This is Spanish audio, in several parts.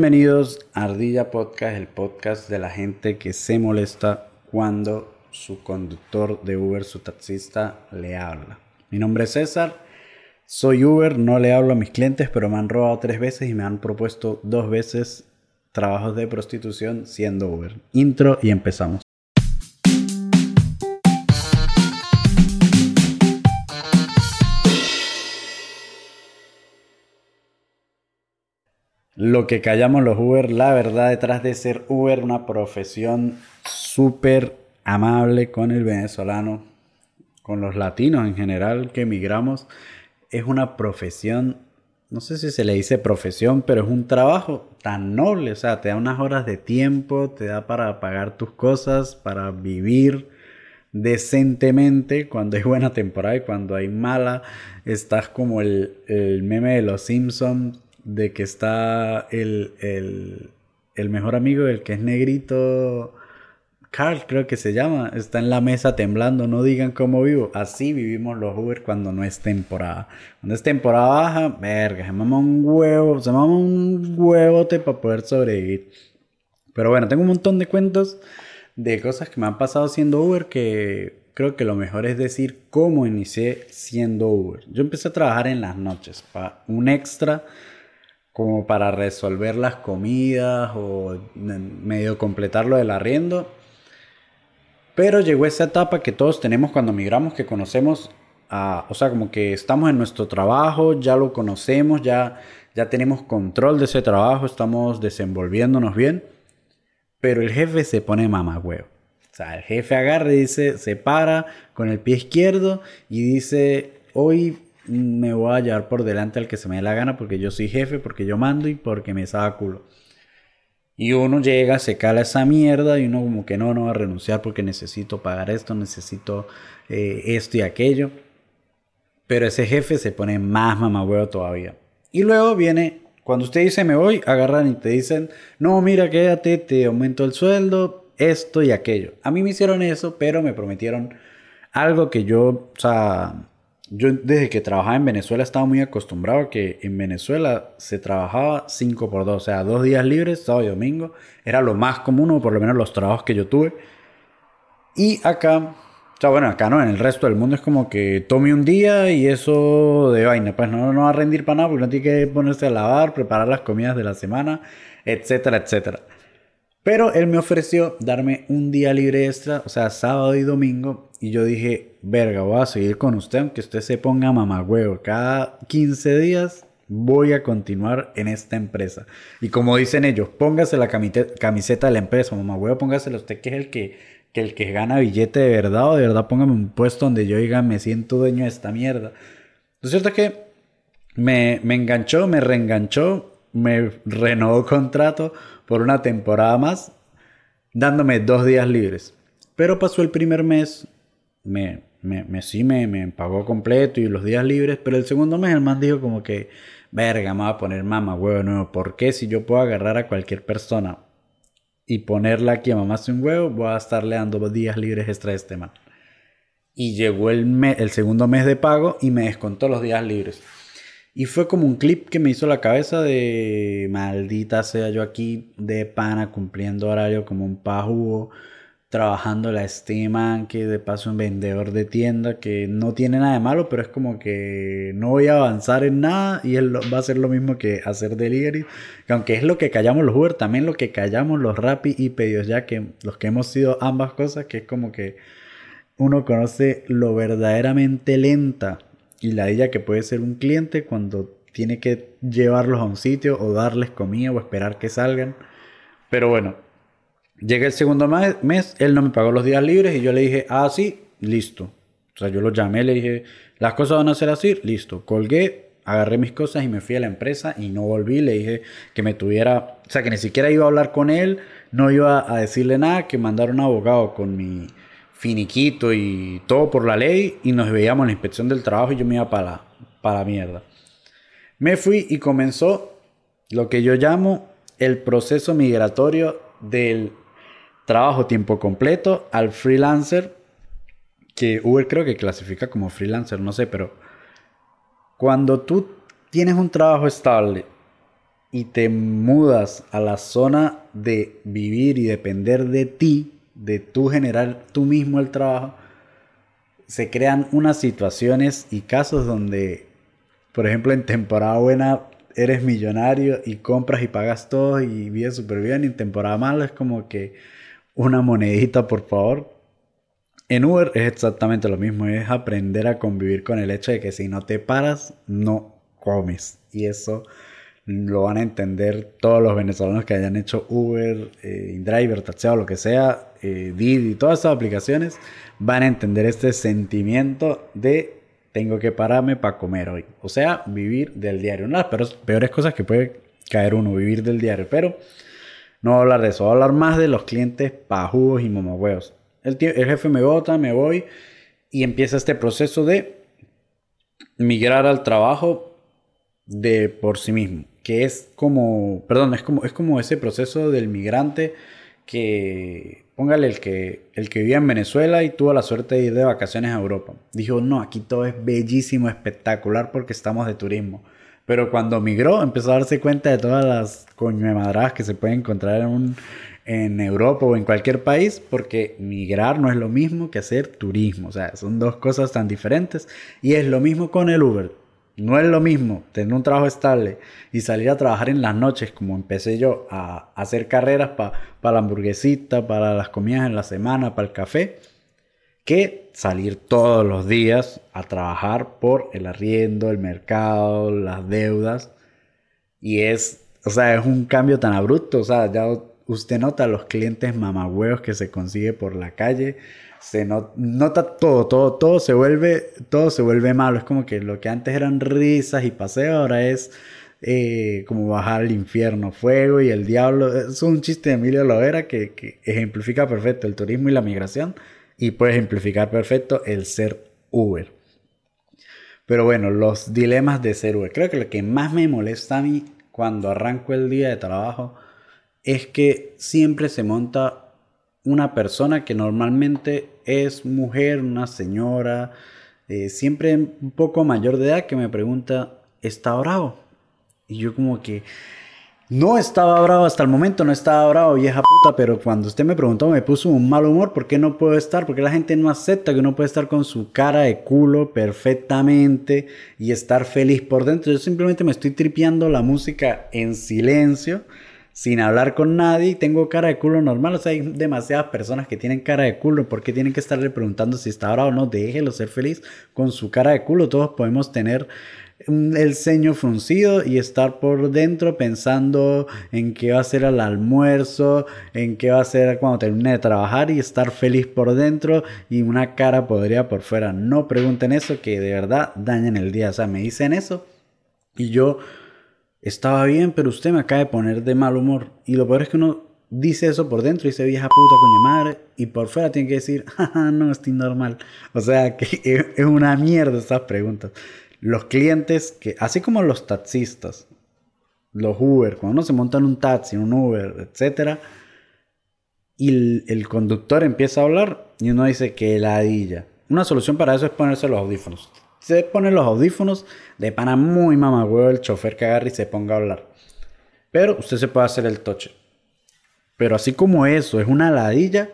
Bienvenidos a Ardilla Podcast, el podcast de la gente que se molesta cuando su conductor de Uber, su taxista, le habla. Mi nombre es César, soy Uber, no le hablo a mis clientes, pero me han robado tres veces y me han propuesto dos veces trabajos de prostitución siendo Uber. Intro y empezamos. Lo que callamos los Uber, la verdad detrás de ser Uber, una profesión súper amable con el venezolano, con los latinos en general que emigramos, es una profesión, no sé si se le dice profesión, pero es un trabajo tan noble, o sea, te da unas horas de tiempo, te da para pagar tus cosas, para vivir decentemente cuando hay buena temporada y cuando hay mala, estás como el, el meme de los Simpsons de que está el, el, mejor amigo, el que es negrito, Carl creo que se llama, está en la mesa temblando, no digan cómo vivo. Así vivimos los Uber cuando no es temporada. Cuando es temporada baja, verga, se mama un huevo, se mama un huevote para poder sobrevivir. Pero bueno, tengo un montón de cuentos de cosas que me han pasado siendo Uber que creo que lo mejor es decir cómo inicié siendo Uber. Yo empecé a trabajar en las noches, para un extra como para resolver las comidas o medio completar lo del arriendo. Pero llegó esa etapa que todos tenemos cuando migramos, que conocemos, o sea, como que estamos en nuestro trabajo, ya lo conocemos, ya, ya tenemos control de ese trabajo, estamos desenvolviéndonos bien, pero el jefe se pone mamagüeo. O sea, el jefe agarra y dice, se para con el pie izquierdo y dice, hoy me voy a llevar por delante al que se me dé la gana porque yo soy jefe, porque yo mando y porque me saca culo. Y uno llega, se cala esa mierda y uno como que no, no va a renunciar porque necesito pagar esto, necesito eh, esto y aquello. Pero ese jefe se pone más mamahuevo todavía. Y luego viene, cuando usted dice me voy, agarran y te dicen, no, mira, quédate, te aumento el sueldo, esto y aquello. A mí me hicieron eso, pero me prometieron algo que yo, o sea, yo desde que trabajaba en Venezuela estaba muy acostumbrado a que en Venezuela se trabajaba 5 por 2, o sea, dos días libres, sábado y domingo. Era lo más común, o por lo menos los trabajos que yo tuve. Y acá, o sea, bueno, acá no, en el resto del mundo es como que tome un día y eso de vaina, pues no, no va a rendir para nada porque no tiene que ponerse a lavar, preparar las comidas de la semana, etcétera, etcétera. Pero él me ofreció darme un día libre extra, o sea, sábado y domingo. Y yo dije, verga, voy a seguir con usted, aunque usted se ponga mamagüevo. Cada 15 días voy a continuar en esta empresa. Y como dicen ellos, póngase la camiseta de la empresa, mamagüevo, póngasela usted que es el que, que, el que gana billete de verdad o de verdad póngame un puesto donde yo diga, me siento dueño de esta mierda. Lo cierto es que me, me enganchó, me reenganchó, me renovó contrato por una temporada más, dándome dos días libres. Pero pasó el primer mes, me, me, me sí me, me, pagó completo y los días libres, pero el segundo mes el man dijo como que, verga, me voy a poner mamá, huevo nuevo. ¿Por qué si yo puedo agarrar a cualquier persona y ponerla aquí a mamarse un huevo, voy a estarle dando días libres extra a este man? Y llegó el, el segundo mes de pago y me descontó los días libres. Y fue como un clip que me hizo la cabeza de maldita sea yo aquí de pana cumpliendo horario como un pajugo, trabajando la estima, que de paso un vendedor de tienda que no tiene nada de malo, pero es como que no voy a avanzar en nada y él va a hacer lo mismo que hacer delivery, que aunque es lo que callamos los Uber, también lo que callamos los Rappi y pedidos ya que los que hemos sido ambas cosas, que es como que uno conoce lo verdaderamente lenta y la ella que puede ser un cliente cuando tiene que llevarlos a un sitio o darles comida o esperar que salgan. Pero bueno, llega el segundo mes, él no me pagó los días libres y yo le dije, ah, sí, listo. O sea, yo lo llamé, le dije, las cosas van a ser así, listo. Colgué, agarré mis cosas y me fui a la empresa y no volví. Le dije que me tuviera, o sea, que ni siquiera iba a hablar con él, no iba a decirle nada, que mandara un abogado con mi finiquito y todo por la ley y nos veíamos en la inspección del trabajo y yo me iba para la, para la mierda. Me fui y comenzó lo que yo llamo el proceso migratorio del trabajo tiempo completo al freelancer, que Uber creo que clasifica como freelancer, no sé, pero cuando tú tienes un trabajo estable y te mudas a la zona de vivir y depender de ti, de tú generar tú mismo el trabajo, se crean unas situaciones y casos donde, por ejemplo, en temporada buena eres millonario y compras y pagas todo y vives súper bien, y en temporada mala es como que una monedita, por favor. En Uber es exactamente lo mismo, es aprender a convivir con el hecho de que si no te paras, no comes. Y eso lo van a entender todos los venezolanos que hayan hecho Uber, eh, InDriver, Taxeo, lo que sea, eh, Didi, todas esas aplicaciones, van a entender este sentimiento de tengo que pararme para comer hoy. O sea, vivir del diario. Una de las peores cosas que puede caer uno, vivir del diario. Pero no voy a hablar de eso, voy a hablar más de los clientes pajugos y mamahuevos. El, el jefe me vota, me voy y empieza este proceso de migrar al trabajo de por sí mismo que es como, perdón, es como, es como ese proceso del migrante que, póngale el que, el que vivía en Venezuela y tuvo la suerte de ir de vacaciones a Europa. Dijo, no, aquí todo es bellísimo, espectacular porque estamos de turismo. Pero cuando migró empezó a darse cuenta de todas las coñemadradas que se pueden encontrar en, en Europa o en cualquier país, porque migrar no es lo mismo que hacer turismo. O sea, son dos cosas tan diferentes. Y es lo mismo con el Uber. No es lo mismo tener un trabajo estable y salir a trabajar en las noches, como empecé yo, a hacer carreras para la hamburguesita, para las comidas en la semana, para el café, que salir todos los días a trabajar por el arriendo, el mercado, las deudas. Y es, o sea, es un cambio tan abrupto. O sea, ya usted nota los clientes mamagüeos que se consigue por la calle se nota todo, todo, todo se vuelve, todo se vuelve malo. Es como que lo que antes eran risas y paseo ahora es eh, como bajar al infierno, fuego y el diablo. Es un chiste de Emilio Lovera que, que ejemplifica perfecto el turismo y la migración y puede ejemplificar perfecto el ser Uber. Pero bueno, los dilemas de ser Uber. Creo que lo que más me molesta a mí cuando arranco el día de trabajo es que siempre se monta una persona que normalmente es mujer, una señora, eh, siempre un poco mayor de edad, que me pregunta, ¿está bravo? Y yo como que, no estaba bravo hasta el momento, no estaba bravo, vieja puta, pero cuando usted me preguntó me puso un mal humor, ¿por qué no puedo estar? Porque la gente no acepta que uno puede estar con su cara de culo perfectamente y estar feliz por dentro. Yo simplemente me estoy tripeando la música en silencio sin hablar con nadie y tengo cara de culo normal. O sea, hay demasiadas personas que tienen cara de culo. ¿Por qué tienen que estarle preguntando si está bravo o no? Déjelo ser feliz con su cara de culo. Todos podemos tener el ceño fruncido y estar por dentro pensando en qué va a ser el almuerzo, en qué va a ser cuando termine de trabajar y estar feliz por dentro y una cara podría por fuera. No pregunten eso que de verdad dañan el día. O sea, me dicen eso y yo estaba bien, pero usted me acaba de poner de mal humor. Y lo peor es que uno dice eso por dentro y dice vieja puta coño madre y por fuera tiene que decir, jaja, no, estoy normal. O sea, que es una mierda estas preguntas. Los clientes que, así como los taxistas, los Uber, cuando uno se monta en un taxi, un Uber, etc. Y el, conductor empieza a hablar y uno dice que ladilla. Una solución para eso es ponerse los audífonos se pone los audífonos de pana muy mamagüeo el chofer que agarre y se ponga a hablar. Pero usted se puede hacer el toche. Pero así como eso es una ladilla,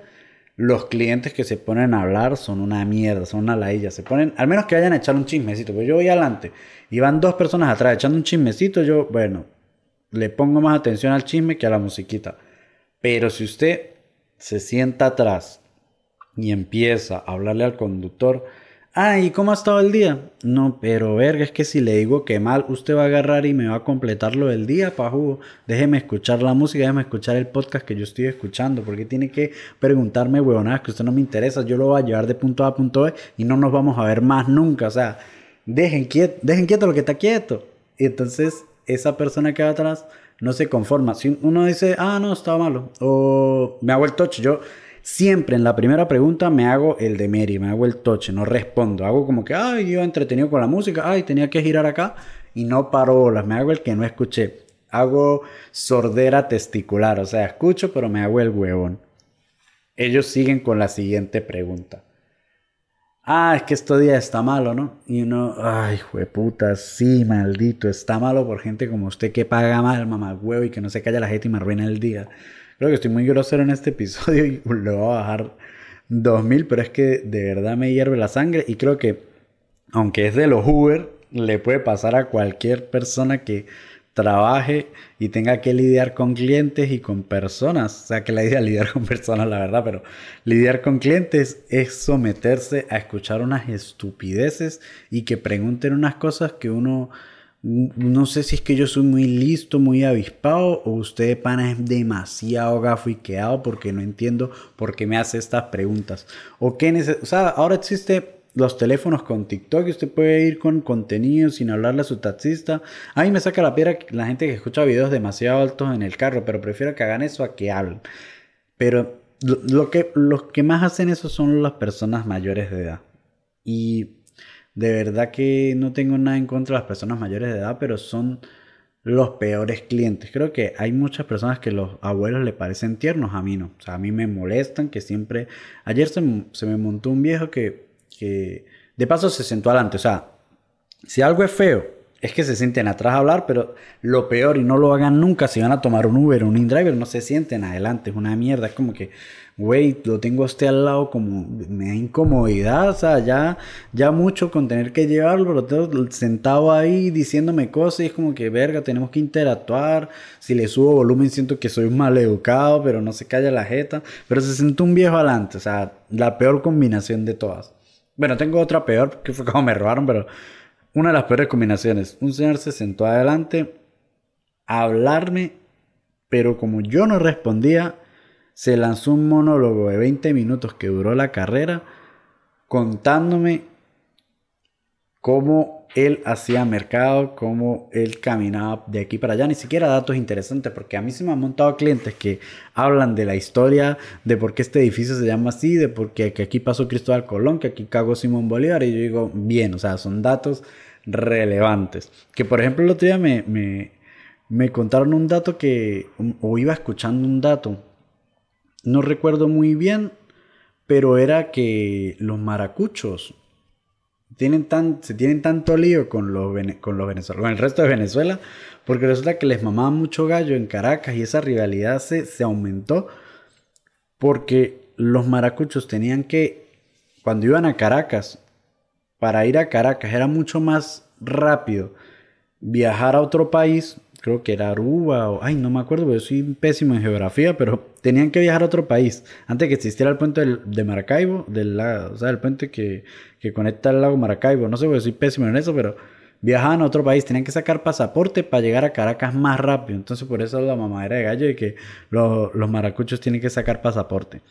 los clientes que se ponen a hablar son una mierda, son una ladilla. Se ponen, al menos que vayan a echar un chismecito. Pero yo voy adelante y van dos personas atrás echando un chismecito. Yo, bueno, le pongo más atención al chisme que a la musiquita. Pero si usted se sienta atrás y empieza a hablarle al conductor, Ah, ¿y cómo ha estado el día? No, pero verga, es que si le digo que mal, usted va a agarrar y me va a completar lo del día, pajú. Déjeme escuchar la música, déjeme escuchar el podcast que yo estoy escuchando. Porque tiene que preguntarme huevonadas que usted no me interesa. Yo lo voy a llevar de punto A a punto B y no nos vamos a ver más nunca. O sea, dejen quieto, dejen quieto lo que está quieto. Y entonces esa persona que va atrás no se conforma. Si uno dice, ah, no, estaba malo. O me hago el touch. Yo Siempre en la primera pregunta me hago el de Mary, me hago el toche, no respondo. Hago como que, ay, yo entretenido con la música, ay, tenía que girar acá y no paro bolas. Me hago el que no escuché. Hago sordera testicular, o sea, escucho, pero me hago el huevón. Ellos siguen con la siguiente pregunta. ah, es que este día está malo, ¿no? Y uno, ay, puta, sí, maldito, está malo por gente como usted que paga mal, mamá huevo, y que no se calla la gente y me arruina el día. Creo que estoy muy grosero en este episodio y le voy a bajar 2000, pero es que de verdad me hierve la sangre y creo que, aunque es de los Uber, le puede pasar a cualquier persona que trabaje y tenga que lidiar con clientes y con personas. O sea, que la idea lidiar con personas, la verdad, pero lidiar con clientes es someterse a escuchar unas estupideces y que pregunten unas cosas que uno... No sé si es que yo soy muy listo, muy avispado, o usted, pana, es demasiado gafiqueado porque no entiendo por qué me hace estas preguntas. O qué o sea, ahora existe los teléfonos con TikTok, usted puede ir con contenido sin hablarle a su taxista. A mí me saca la piedra la gente que escucha videos demasiado altos en el carro, pero prefiero que hagan eso a que hablen. Pero lo, que, los que más hacen eso son las personas mayores de edad. Y de verdad que no tengo nada en contra de las personas mayores de edad, pero son los peores clientes. Creo que hay muchas personas que los abuelos le parecen tiernos, a mí no. O sea, a mí me molestan que siempre... Ayer se, me montó un viejo que que de paso se sentó adelante. O sea, si algo es feo, es que se sienten atrás a hablar, pero lo peor, y no lo hagan nunca, si van a tomar un Uber o un InDriver, no se sienten adelante, es una mierda, es como que, güey, lo tengo a usted al lado como, me da incomodidad, o sea, ya, ya mucho con tener que llevarlo, lo tengo sentado ahí diciéndome cosas, y es como que, verga, tenemos que interactuar, si le subo volumen siento que soy mal educado, pero no se calla la jeta, pero se sentó un viejo adelante, o sea, la peor combinación de todas. Bueno, tengo otra peor, que fue como me robaron, pero una de las peores combinaciones. Un señor se sentó adelante a hablarme, pero como yo no respondía, se lanzó un monólogo de 20 minutos que duró la carrera contándome cómo él hacía mercado, cómo él caminaba de aquí para allá, ni siquiera datos interesantes, porque a mí se me han montado clientes que hablan de la historia, de por qué este edificio se llama así, de por qué aquí pasó Cristóbal Colón, que aquí cagó Simón Bolívar, y yo digo, bien, o sea, son datos relevantes. Que por ejemplo el otro día me, me, me contaron un dato que, o iba escuchando un dato, no recuerdo muy bien, pero era que los maracuchos tienen tan, se tienen tanto lío con los, con los venezolanos, con el resto de Venezuela, porque resulta que les mamaba mucho gallo en Caracas y esa rivalidad se, se aumentó porque los maracuchos tenían que, cuando iban a Caracas, para ir a Caracas era mucho más rápido viajar a otro país creo que era Aruba o, ay, no me acuerdo, porque soy pésimo en geografía, pero tenían que viajar a otro país antes que existiera el puente de Maracaibo, del, o sea, el puente que, que conecta el lago Maracaibo, no sé, porque soy pésimo en eso, pero viajaban a otro país, tenían que sacar pasaporte para llegar a Caracas más rápido, entonces por eso la mamadera de gallo de que los maracuchos tienen que sacar pasaporte.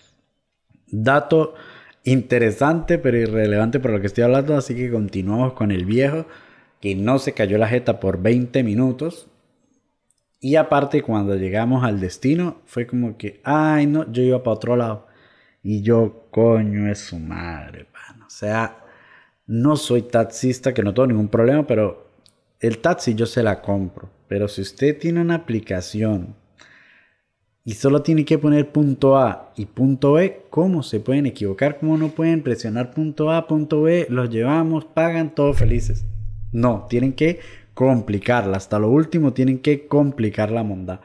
Dato interesante pero irrelevante por lo que estoy hablando, así que continuamos con el viejo que no se cayó la jeta por 20 minutos y aparte, cuando llegamos al destino, fue como que, ay, no, yo iba para otro lado. Y yo, coño, es su madre, pan. O sea, no soy taxista, que no tengo ningún problema, pero el taxi yo se la compro. Pero si usted tiene una aplicación y solo tiene que poner punto A y punto B, ¿cómo se pueden equivocar? ¿Cómo no pueden presionar punto A, punto B? Los llevamos, pagan, todos felices. No, tienen que complicarla. Hasta lo último tienen que complicar la monda.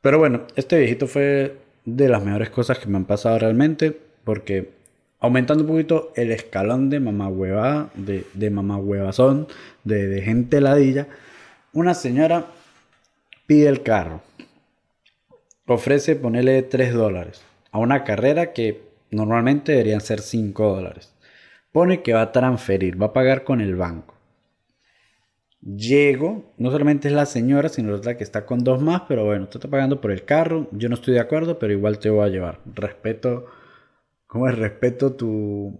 Pero bueno, este viejito fue de las mejores cosas que me han pasado realmente. Porque aumentando un poquito el escalón de mamá hueva, de, de de, de gente ladilla, una señora pide el carro. Ofrece ponerle 3 dólares a una carrera que normalmente deberían ser 5 dólares. Pone que va a transferir, va a pagar con el banco. Llego, no solamente es la señora, sino la que está con dos más, pero bueno, usted está pagando por el carro, yo no estoy de acuerdo, pero igual te voy a llevar. Respeto, ¿cómo es? Respeto tu...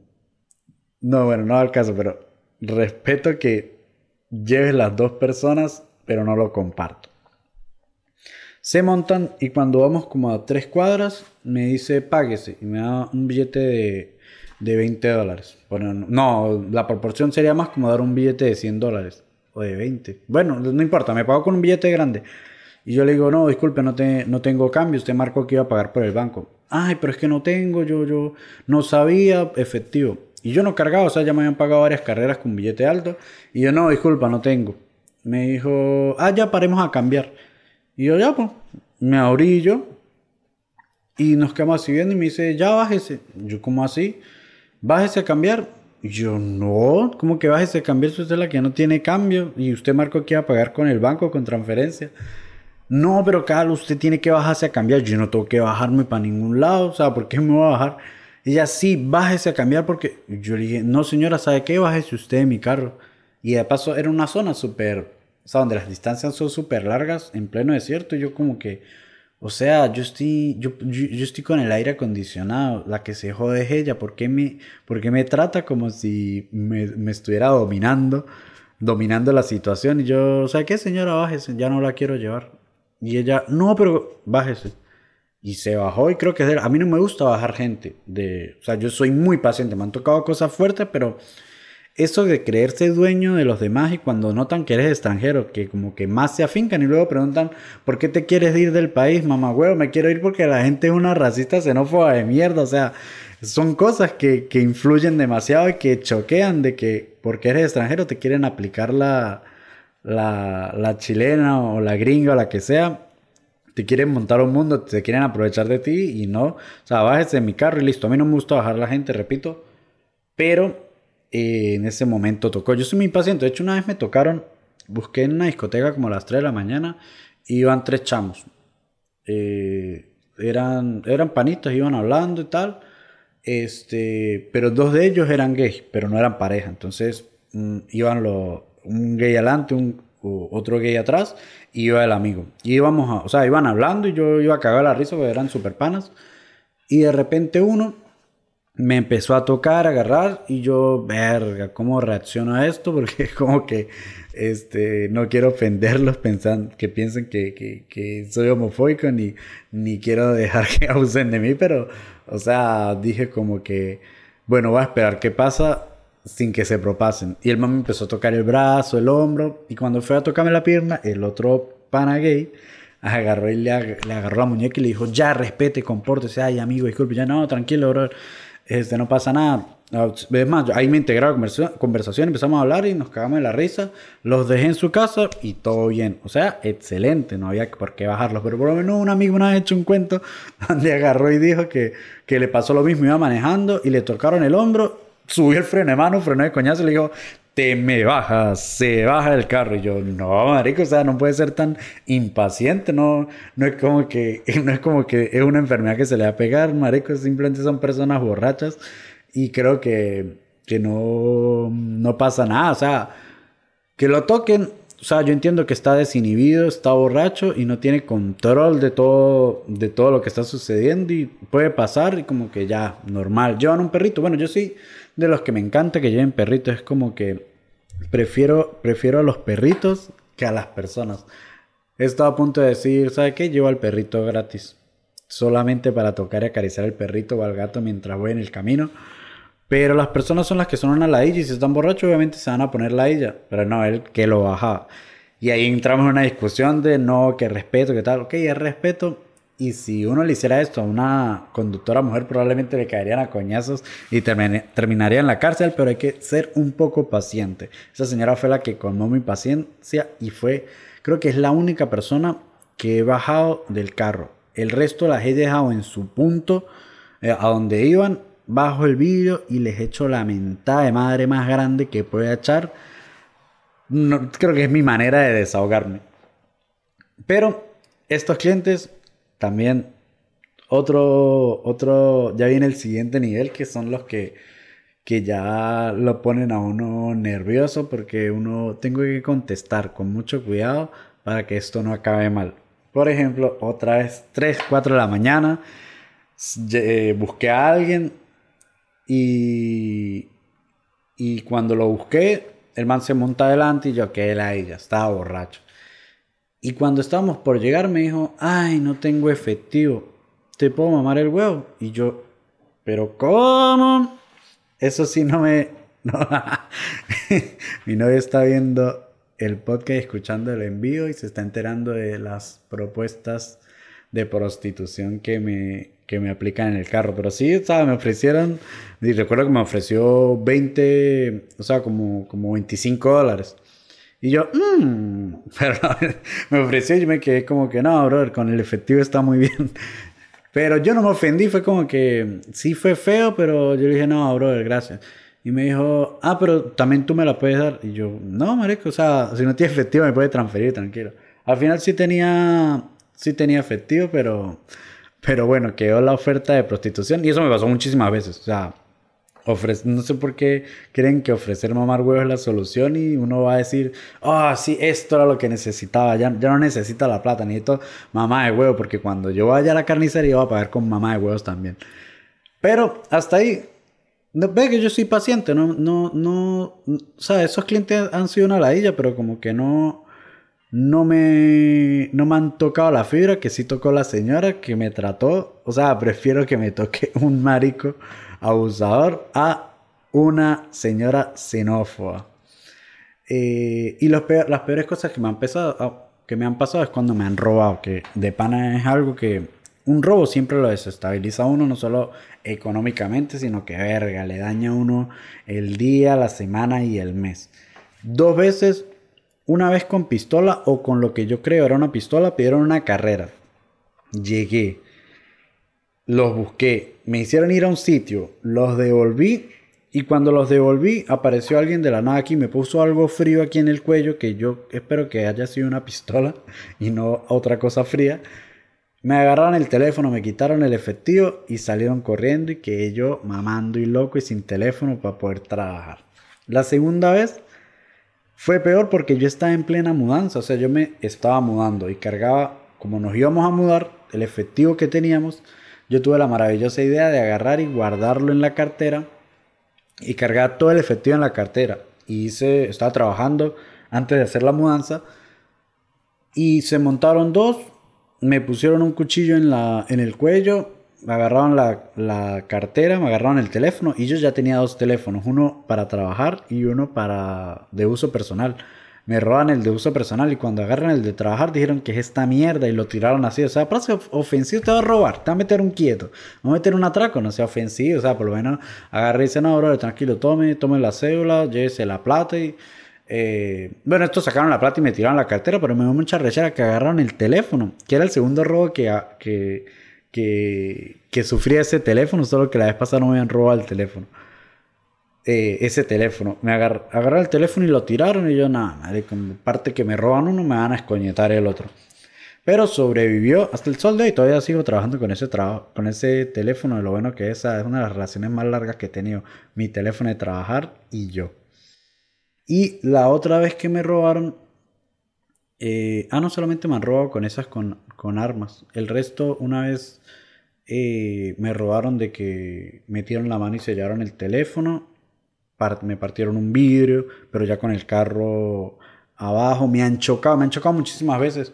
No, bueno, no al caso, pero respeto que lleves las dos personas, pero no lo comparto. Se montan y cuando vamos como a tres cuadras, me dice páguese y me da un billete de, de 20 dólares. Bueno, no, la proporción sería más como dar un billete de 100 dólares o de 20. Bueno, no importa, me pago con un billete grande. Y yo le digo, no, disculpe, no, te, no tengo cambio, usted marcó que iba a pagar por el banco. Ay, pero es que no tengo, yo, yo no sabía, efectivo. Y yo no cargaba, o sea, ya me habían pagado varias carreras con billete alto. Y yo, no, disculpa, no tengo. Me dijo, ah, ya paremos a cambiar. Y yo, ya, pues, me abrí yo. Y nos quedamos así viendo y me dice, ya bájese. Yo, ¿cómo así? Bájese a cambiar. Y yo, no, ¿cómo que bájese a cambiar si usted es la que no tiene cambio? Y usted marcó que iba a pagar con el banco, con transferencia. No, pero Carlos, usted tiene que bajarse a cambiar. Yo no tengo que bajarme para ningún lado. O sea, ¿por qué me voy a bajar? Ella, sí, bájese a cambiar porque yo le dije, no señora, ¿sabe qué? Bájese usted de mi carro. Y de paso era una zona súper, o sea, donde las distancias son súper largas, en pleno desierto. Y yo como que, o sea, yo estoy, yo, yo, estoy con el aire acondicionado. La que se jode es ella. ¿Por qué me, por me trata como si me, me estuviera dominando? Dominando la situación. Y yo, ¿sabe qué señora? Bájese, ya no la quiero llevar. Y ella, no, pero bájese. Y se bajó y creo que a mí no me gusta bajar gente. De, o sea, yo soy muy paciente, me han tocado cosas fuertes, pero eso de creerse dueño de los demás y cuando notan que eres extranjero, que como que más se afincan y luego preguntan, ¿por qué te quieres ir del país, mamá huevo? Me quiero ir porque la gente es una racista xenófoba de mierda. O sea, son cosas que, que influyen demasiado y que choquean de que porque eres extranjero te quieren aplicar la, la, chilena o la gringa o la que sea te quieren montar un mundo, te quieren aprovechar de ti y no. O sea, bájese de mi carro y listo. A mí no me gusta bajar la gente, repito. Pero eh, en ese momento tocó. Yo soy muy impaciente. De hecho, una vez me tocaron, busqué en una discoteca como a las 3 de la mañana y iban tres chamos. Eh, eran, eran panitos, iban hablando y tal. Este, pero dos de ellos eran gays, pero no eran pareja. Entonces mm, iban los, un gay adelante, un, otro gay atrás y iba el amigo. Y íbamos a, o sea, iban hablando y yo iba a cagar la risa porque eran super panas. Y de repente uno me empezó a tocar, a agarrar y yo, verga, ¿cómo reacciono a esto? Porque como que este, no quiero ofenderlos pensando, que piensen que, que, que soy homofóbico ni, ni quiero dejar que abusen de mí, pero, o sea, dije como que, bueno, voy a esperar qué pasa sin que se propasen. Y el man me empezó a tocar el brazo, el hombro, y cuando fue a tocarme la pierna, el otro pana gay agarró y le, agarró la muñeca y le dijo, ya, respete, compórtese, ay, amigo, disculpe, ya no, tranquilo, bro, este, no pasa nada. Es más, ahí me integré a la conversación, empezamos a hablar y nos cagamos de la risa. Los dejé en su casa y todo bien. O sea, excelente, no había por qué bajarlos. Pero por lo menos un amigo una vez hecho un cuento donde agarró y dijo que, que le pasó lo mismo, iba manejando y le tocaron el hombro subió el freno de mano, freno de coñazo y le dijo, te me bajas, se baja el carro. Y yo, no, marico, o sea, no puede ser tan impaciente, no, no es como que, no es como que es una enfermedad que se le va a pegar, marico, simplemente son personas borrachas y creo que, que no, no pasa nada, o sea, que lo toquen, o sea, yo entiendo que está desinhibido, está borracho y no tiene control de todo, de todo lo que está sucediendo y puede pasar y como que ya, normal. Llevan un perrito, bueno, yo sí de los que me encanta que lleven perritos. Es como que prefiero, prefiero a los perritos que a las personas. He estado a punto de decir, ¿sabe qué? Llevo al perrito gratis. Solamente para tocar y acariciar al perrito o al gato mientras voy en el camino. Pero las personas son las que son una ladilla y si están borrachos obviamente se van a poner ladilla. Pero no, él que lo baja. Y ahí entramos en una discusión de no, que respeto, que tal. Ok, el respeto y si uno le hiciera esto a una conductora mujer, probablemente le caerían a coñazos y terminaría en la cárcel, pero hay que ser un poco paciente. Esa señora fue la que colmó mi paciencia y fue, creo que es la única persona que he bajado del carro. El resto las he dejado en su punto, eh, a donde iban, bajo el vídeo y les he hecho la mentada de madre más grande que pueda echar. Creo que es mi manera de desahogarme. Pero estos clientes también otro, otro, ya viene el siguiente nivel, que son los que, que ya lo ponen a uno nervioso porque uno tengo que contestar con mucho cuidado para que esto no acabe mal. Por ejemplo, otra vez 3, 4 de la mañana, eh, busqué a alguien y, y cuando lo busqué, el man se monta adelante y yo, que él a ella, estaba borracho. Y cuando estábamos por llegar me dijo, ay, no tengo efectivo, ¿te puedo mamar el huevo? Y yo, pero ¿cómo? Eso sí no me... Mi novia está viendo el podcast, escuchando el envío y se está enterando de las propuestas de prostitución que me, que me aplican en el carro. Pero sí. Me ofrecieron, y recuerdo que me ofreció 20, o sea, como, como 25 dólares. Y yo, mmm, pero me ofreció y me quedé como que, no, brother, con el efectivo está muy bien. Pero yo no me ofendí, fue como que sí fue feo, pero yo le dije, no, brother, gracias. Y me dijo, ah, pero también tú me la puedes dar. Y yo, no, marico, o sea, si no tienes efectivo me puedes transferir, tranquilo. Al final sí tenía, sí tenía efectivo, pero, pero bueno, quedó la oferta de prostitución. Y eso me pasó muchísimas veces. O sea, no sé por qué creen que ofrecer mamar huevos es la solución y uno va a decir, ah, sí, esto era lo que necesitaba, ya, ya no necesito la plata, necesito mamá de huevo, porque cuando yo vaya a la carnicería voy a pagar con mamá de huevos también. Pero hasta ahí, ve que yo soy paciente, no, no, no, o sea, esos clientes han sido una ladilla, pero como que no, no me, no me han tocado la fibra, que sí tocó la señora que me trató, o sea, prefiero que me toque un marico abusador a una señora xenófoba. Eh, y las peores cosas que me, han ah, que me han pasado es cuando me han robado, que de pana es algo que un robo siempre lo desestabiliza a uno, no solo económicamente, sino que verga, le daña a uno el día, la semana y el mes. Dos veces, una vez con pistola o con lo que yo creo era una pistola, pidieron una carrera. Llegué, los busqué, me hicieron ir a un sitio, los devolví y cuando los devolví apareció alguien de la nada aquí, me puso algo frío aquí en el cuello que yo espero que haya sido una pistola y no otra cosa fría. Me agarraron el teléfono, me quitaron el efectivo y salieron corriendo y que yo mamando y loco y sin teléfono para poder trabajar. La segunda vez fue peor porque yo estaba en plena mudanza, o sea, yo me estaba mudando y cargaba, como nos íbamos a mudar, el efectivo que teníamos yo tuve la maravillosa idea de agarrar y guardarlo en la cartera y cargar todo el efectivo en la cartera. Y hice, estaba trabajando antes de hacer la mudanza y se montaron dos, me pusieron un cuchillo en, la, en el cuello, me agarraron la, la, cartera, me agarraron el teléfono y yo ya tenía dos teléfonos, uno para trabajar y uno para de uso personal me roban el de uso personal y cuando agarran el de trabajar dijeron que es esta mierda y lo tiraron así. O sea, para ser ofensivo te va a robar, te va a meter un quieto, va a meter un atraco, no sea ofensivo. O sea, por lo menos agarré y dice, no, bro, tranquilo, tome, tome la cédula, llévese la plata y... Eh, bueno, estos sacaron la plata y me tiraron la cartera, pero me dio mucha rechera que agarraron el teléfono, que era el segundo robo que, que, que, que sufría ese teléfono, solo que la vez pasada no me habían robado el teléfono. Eh, ese teléfono. Me agar agarraron el teléfono y lo tiraron y yo, nada, madre, con parte que me roban uno, me van a escoñetar el otro. Pero sobrevivió hasta el sol de hoy. Todavía sigo trabajando con ese, trabajo con ese teléfono. Lo bueno que esa es una de las relaciones más largas que he tenido. Mi teléfono de trabajar y yo. Y la otra vez que me robaron... Eh, ah, no solamente me han robado con esas con, con armas. El resto, una vez eh, me robaron de que metieron la mano y sellaron el teléfono me partieron un vidrio, pero ya con el carro abajo, me han chocado, me han chocado muchísimas veces.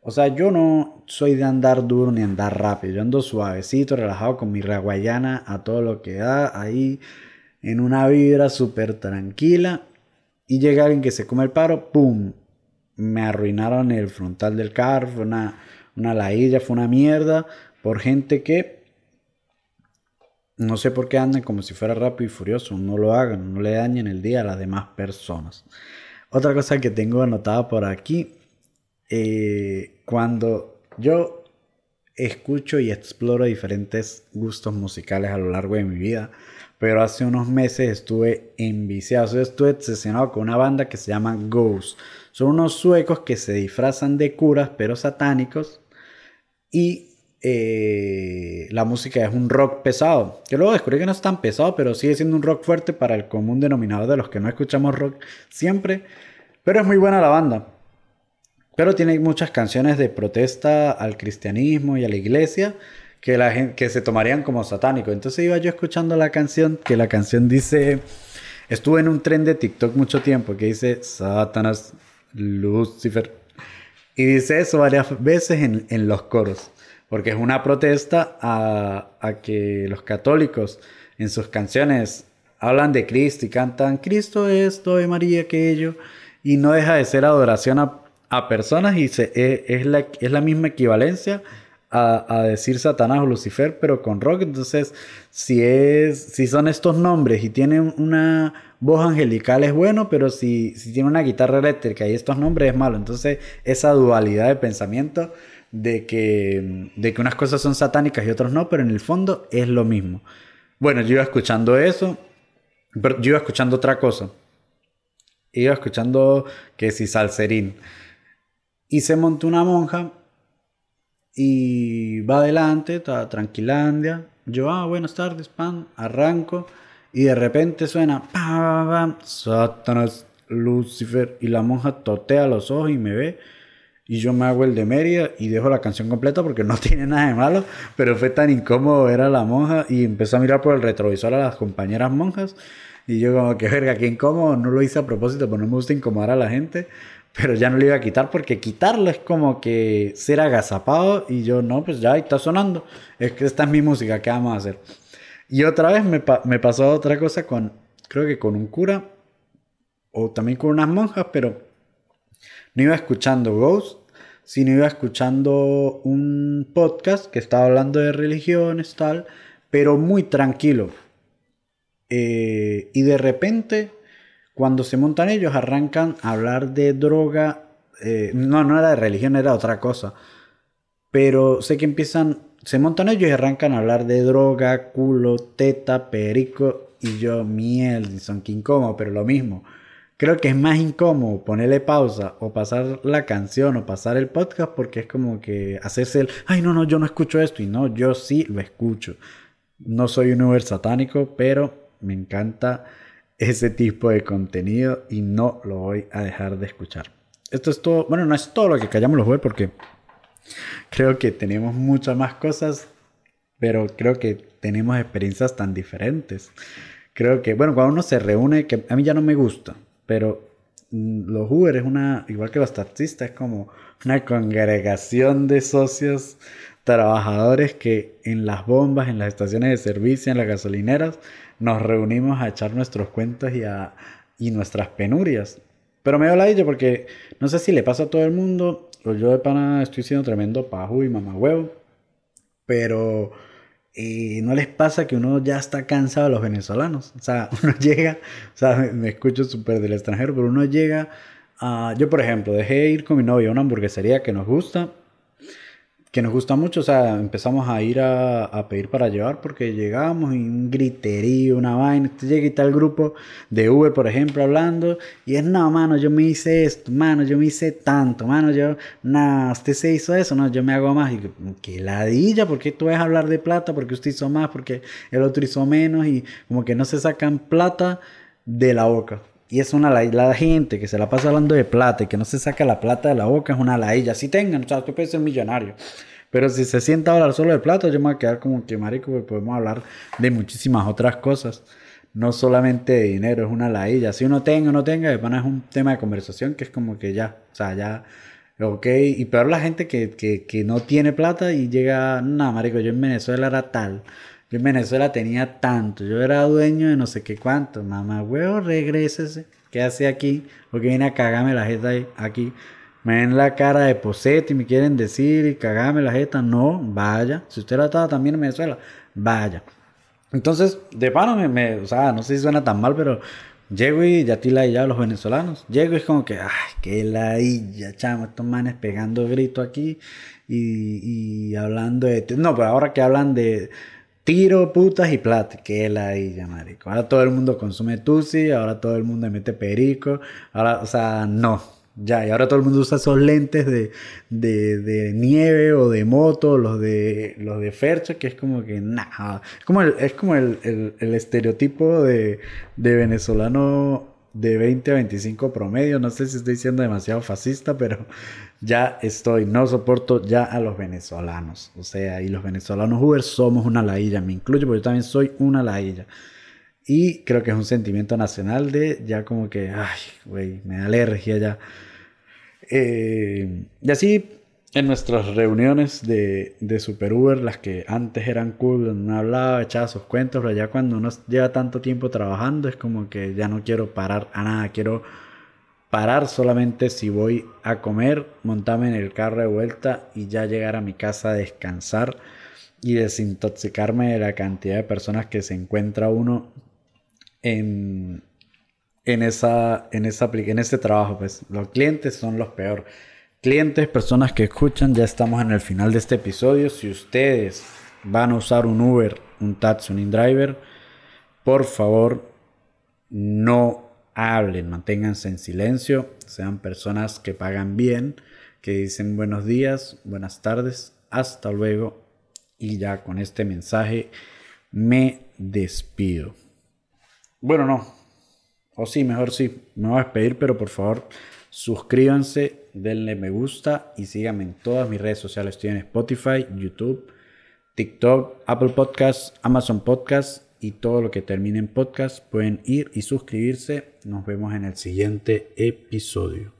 O sea, yo no soy de andar duro ni andar rápido, yo ando suavecito, relajado con mi raguayana a todo lo que da, ahí en una vibra súper tranquila. Y llega alguien que se come el paro, ¡pum! Me arruinaron el frontal del carro, fue una, una lailla, fue una mierda por gente que no sé por qué andan como si fuera rápido y furioso. No lo hagan, no le dañen el día a las demás personas. Otra cosa que tengo anotada por aquí. Eh, cuando yo escucho y exploro diferentes gustos musicales a lo largo de mi vida. Pero hace unos meses estuve enviciado, estuve obsesionado con una banda que se llama Ghost. Son unos suecos que se disfrazan de curas, pero satánicos. Y eh, la música es un rock pesado. Que luego descubrí que no es tan pesado, pero sigue siendo un rock fuerte para el común denominador de los que no escuchamos rock siempre. Pero es muy buena la banda. Pero tiene muchas canciones de protesta al cristianismo y a la iglesia que, la gente, que se tomarían como satánico. Entonces iba yo escuchando la canción, que la canción dice... Estuve en un tren de TikTok mucho tiempo que dice Satanás, Lucifer. Y dice eso varias veces en, en los coros porque es una protesta a, que los católicos en sus canciones hablan de Cristo y cantan Cristo esto, y María aquello, y no deja de ser adoración a, personas y se, e, es, la, misma equivalencia a, decir Satanás o Lucifer, pero con rock. Entonces, si, es, si son estos nombres y tienen una voz angelical es bueno, pero si, si tiene una guitarra eléctrica y estos nombres es malo. Entonces, esa dualidad de pensamiento de que, de que unas cosas son satánicas y otras no, pero en el fondo es lo mismo. Bueno, yo iba escuchando eso, pero yo iba escuchando otra cosa. Iba escuchando que si salserín. Y se montó una monja y va adelante, está tranquilandia. Yo, ah, buenas tardes, pan, arranco. Y de repente suena, pam, Satanás, Lucifer. Y la monja totea los ojos y me ve. Y yo me hago el de Meria y dejo la canción completa porque no tiene nada de malo. Pero fue tan incómodo ver a la monja y empezó a mirar por el retrovisor a las compañeras monjas. Y yo como que verga, qué incómodo. No lo hice a propósito, porque no me gusta incomodar a la gente pero ya no le iba a quitar porque quitarlo es como que ser agazapado y yo no, pues ya está sonando. Es que esta es mi música, ¿qué vamos a hacer? Y otra vez me, me pasó otra cosa con, creo que con un cura o también con unas monjas, pero no iba escuchando Ghost, sino iba escuchando un podcast que estaba hablando de religiones, tal, pero muy tranquilo. Eh, y de repente cuando se montan ellos, arrancan a hablar de droga. Eh, no, no era de religión, era otra cosa. Pero sé que empiezan, se montan ellos y arrancan a hablar de droga, culo, teta, perico. Y yo, miel, son que incómodo, pero lo mismo. Creo que es más incómodo ponerle pausa o pasar la canción o pasar el podcast porque es como que hacerse el, ay, no, no, yo no escucho esto. Y no, yo sí lo escucho. No soy un Uber satánico, pero me encanta ese tipo de contenido y no lo voy a dejar de escuchar. Esto es todo, bueno, no es todo lo que callamos los web porque creo que tenemos muchas más cosas, pero creo que tenemos experiencias tan diferentes. Creo que, bueno, cuando uno se reúne, que a mí ya no me gusta, pero mm, los Uber es una, igual que los taxistas, es como una congregación de socios trabajadores que en las bombas, en las estaciones de servicio, en las gasolineras, nos reunimos a echar nuestros cuentos y, a, y nuestras penurias. Pero me la idea porque no sé si le pasa a todo el mundo, o yo de pana estoy siendo tremendo pajú y mamá huevo, pero eh, no les pasa que uno ya está cansado de los venezolanos. O sea, uno llega, o sea, me, escucho súper del extranjero, pero uno llega a... Yo, por ejemplo, dejé ir con mi novia a una hamburguesería que nos gusta que nos gusta mucho, o sea, empezamos a ir a, pedir para llevar porque llegamos y un griterío, una vaina, usted llega y está el grupo de Uber, por ejemplo, hablando y es, no, mano, yo me hice esto, mano, yo me hice tanto, mano, yo, nada, usted se hizo eso, no, yo me hago más y que ladilla, porque tú vas a hablar de plata, porque usted hizo más, porque el otro hizo menos y como que no se sacan plata de la boca. Y es una la, gente que se la pasa hablando de plata y que no se saca la plata de la boca es una lailla. Si tengan, o sea, tú puedes ser millonario. Pero si se sienta a hablar solo de plata, yo me voy a quedar como que marico, pues podemos hablar de muchísimas otras cosas. No solamente de dinero, es una lailla. Si uno tenga o no tenga, es un tema de conversación que es como que ya, o sea, ya, ok. Y peor la gente que, que, que no tiene plata y llega, no, marico, yo en Venezuela era tal. Yo en Venezuela tenía tanto, yo era dueño de no sé qué cuánto. Mamá, huevo, regrésese. ¿Qué hace aquí? Porque viene a cagarme la jeta aquí. Me ven la cara de posete y me quieren decir y cagarme la jeta. No, vaya. Si usted la estaba también en Venezuela, vaya. Entonces, de pano, me, o sea, no sé si suena tan mal, pero llego y ya tila y ya los venezolanos. Llego y es como que, ay, qué ladilla, chamo, estos manes pegando grito aquí y, y hablando de. No, pero ahora que hablan de tiro, putas y plata. Que la ya marico. Ahora todo el mundo consume tusi, ahora todo el mundo mete perico. Ahora, o sea, no. Ya, y ahora todo el mundo usa esos lentes de, de, nieve o de moto, los de los de Fercha, que es como que nada. Es como el, es como el, el estereotipo de, de venezolano de 20 a 25 promedio. No sé si estoy siendo demasiado fascista, pero ya estoy, no soporto ya a los venezolanos. O sea, y los venezolanos Uber somos una lailla, me incluyo porque yo también soy una lailla. Y creo que es un sentimiento nacional de ya como que, ay, güey, me da alergia ya. Eh, y así en nuestras reuniones de, de Super Uber, las que antes eran cool, donde uno hablaba, echaba sus cuentos, pero ya cuando uno lleva tanto tiempo trabajando es como que ya no quiero parar a nada, quiero parar solamente si voy a comer, montarme en el carro de vuelta y ya llegar a mi casa a descansar y desintoxicarme de la cantidad de personas que se encuentra uno en, en, esa, en, esa, en ese trabajo. Pues los clientes son los peor. Clientes, personas que escuchan, ya estamos en el final de este episodio. Si ustedes van a usar un Uber, un taxi, un InDriver, por favor no hablen, manténganse en silencio, sean personas que pagan bien, que dicen buenos días, buenas tardes, hasta luego y ya con este mensaje me despido. Bueno, no. O sí, mejor sí. Me voy a despedir, pero por favor suscríbanse, denle me gusta y síganme en todas mis redes sociales. Estoy en Spotify, YouTube, TikTok, Apple Podcasts, Amazon Podcasts y todo lo que termine en podcast. Pueden ir y suscribirse. Nos vemos en el siguiente episodio.